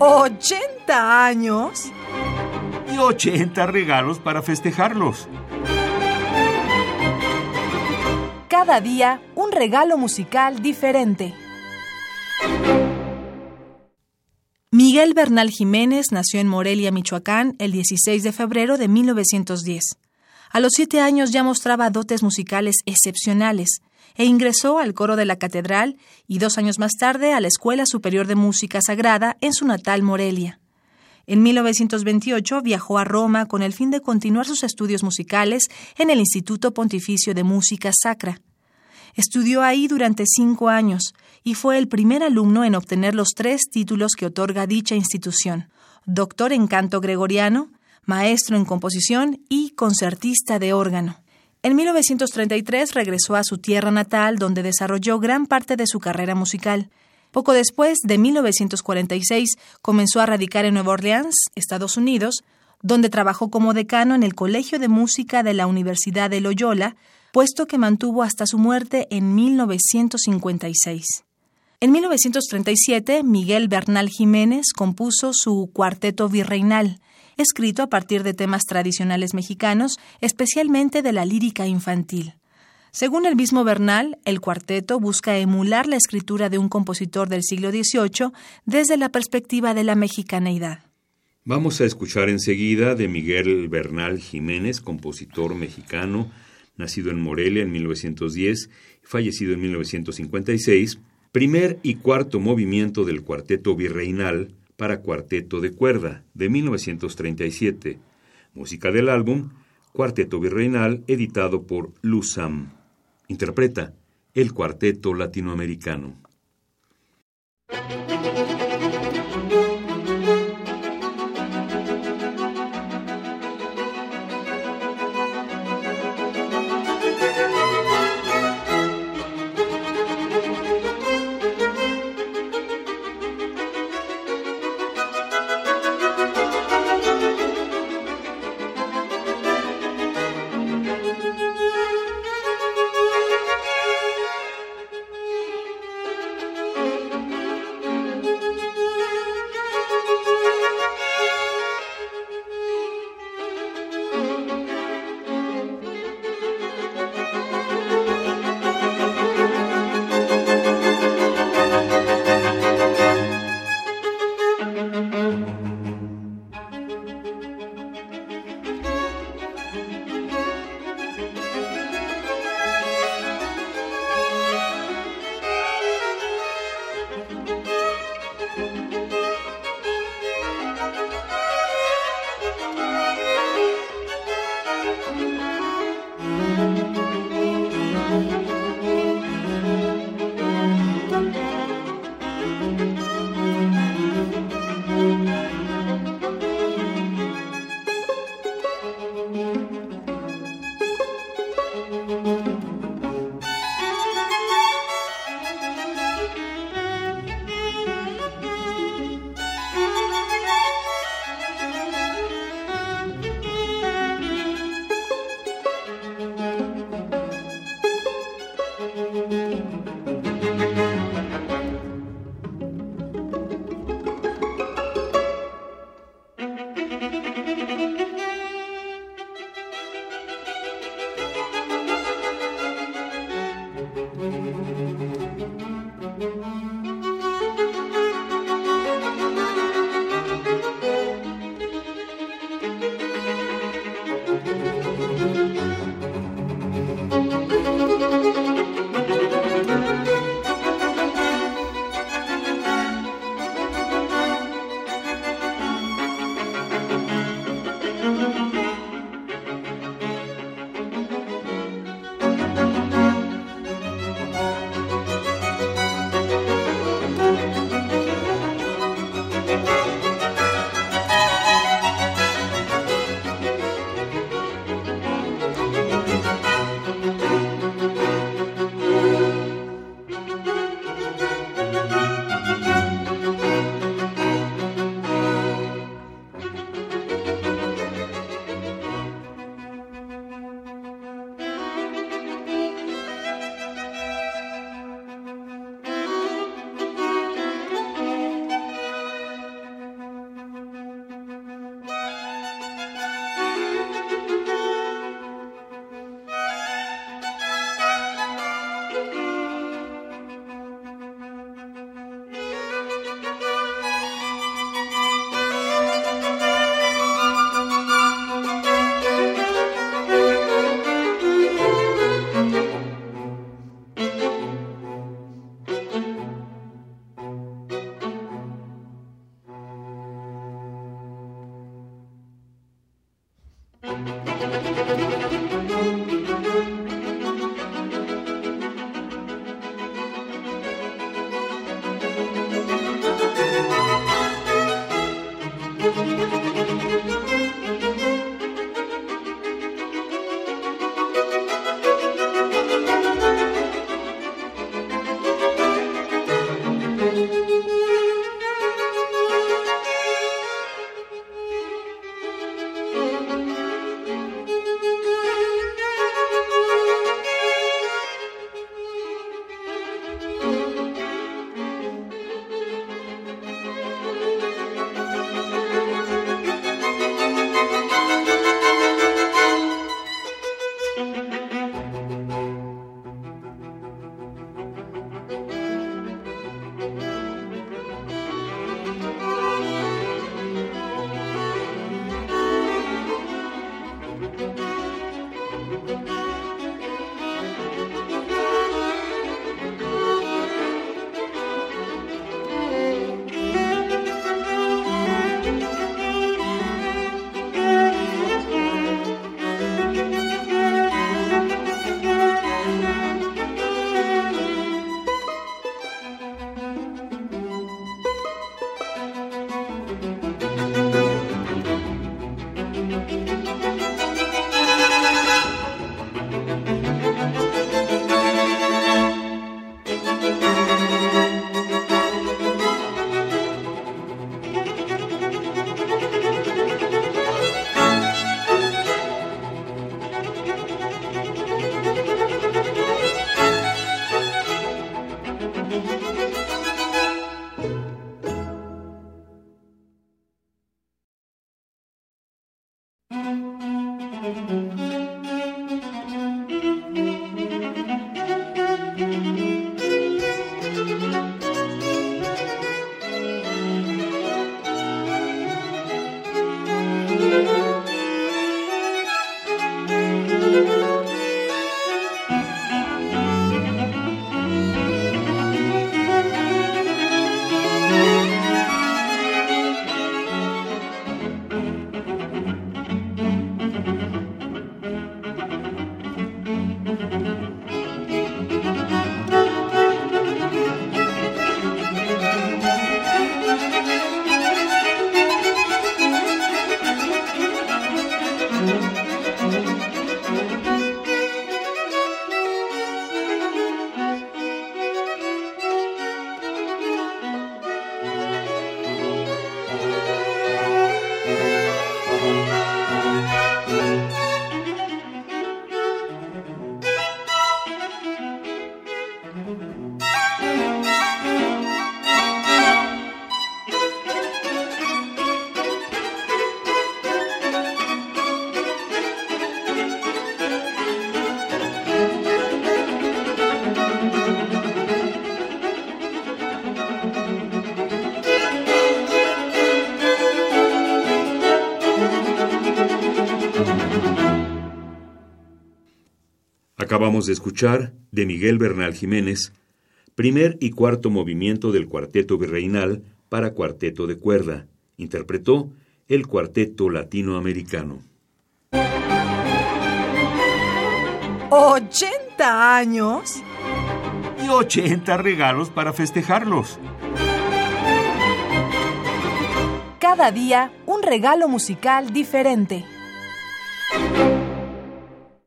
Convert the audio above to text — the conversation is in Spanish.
¿80 años? Y 80 regalos para festejarlos. Cada día un regalo musical diferente. Miguel Bernal Jiménez nació en Morelia, Michoacán, el 16 de febrero de 1910. A los siete años ya mostraba dotes musicales excepcionales e ingresó al coro de la catedral y dos años más tarde a la Escuela Superior de Música Sagrada en su natal Morelia. En 1928 viajó a Roma con el fin de continuar sus estudios musicales en el Instituto Pontificio de Música Sacra. Estudió ahí durante cinco años y fue el primer alumno en obtener los tres títulos que otorga dicha institución, doctor en canto gregoriano, maestro en composición y concertista de órgano. En 1933 regresó a su tierra natal, donde desarrolló gran parte de su carrera musical. Poco después, de 1946, comenzó a radicar en Nueva Orleans, Estados Unidos, donde trabajó como decano en el Colegio de Música de la Universidad de Loyola, puesto que mantuvo hasta su muerte en 1956. En 1937, Miguel Bernal Jiménez compuso su Cuarteto Virreinal, escrito a partir de temas tradicionales mexicanos, especialmente de la lírica infantil. Según el mismo Bernal, el cuarteto busca emular la escritura de un compositor del siglo XVIII desde la perspectiva de la mexicaneidad. Vamos a escuchar enseguida de Miguel Bernal Jiménez, compositor mexicano, nacido en Morelia en 1910 y fallecido en 1956, primer y cuarto movimiento del cuarteto virreinal para cuarteto de cuerda de 1937, música del álbum Cuarteto Virreinal editado por Luzam. Interpreta el cuarteto latinoamericano. Acabamos de escuchar de Miguel Bernal Jiménez, primer y cuarto movimiento del Cuarteto Virreinal para cuarteto de cuerda. Interpretó el Cuarteto Latinoamericano. ¿80 años? Y 80 regalos para festejarlos. Cada día un regalo musical diferente.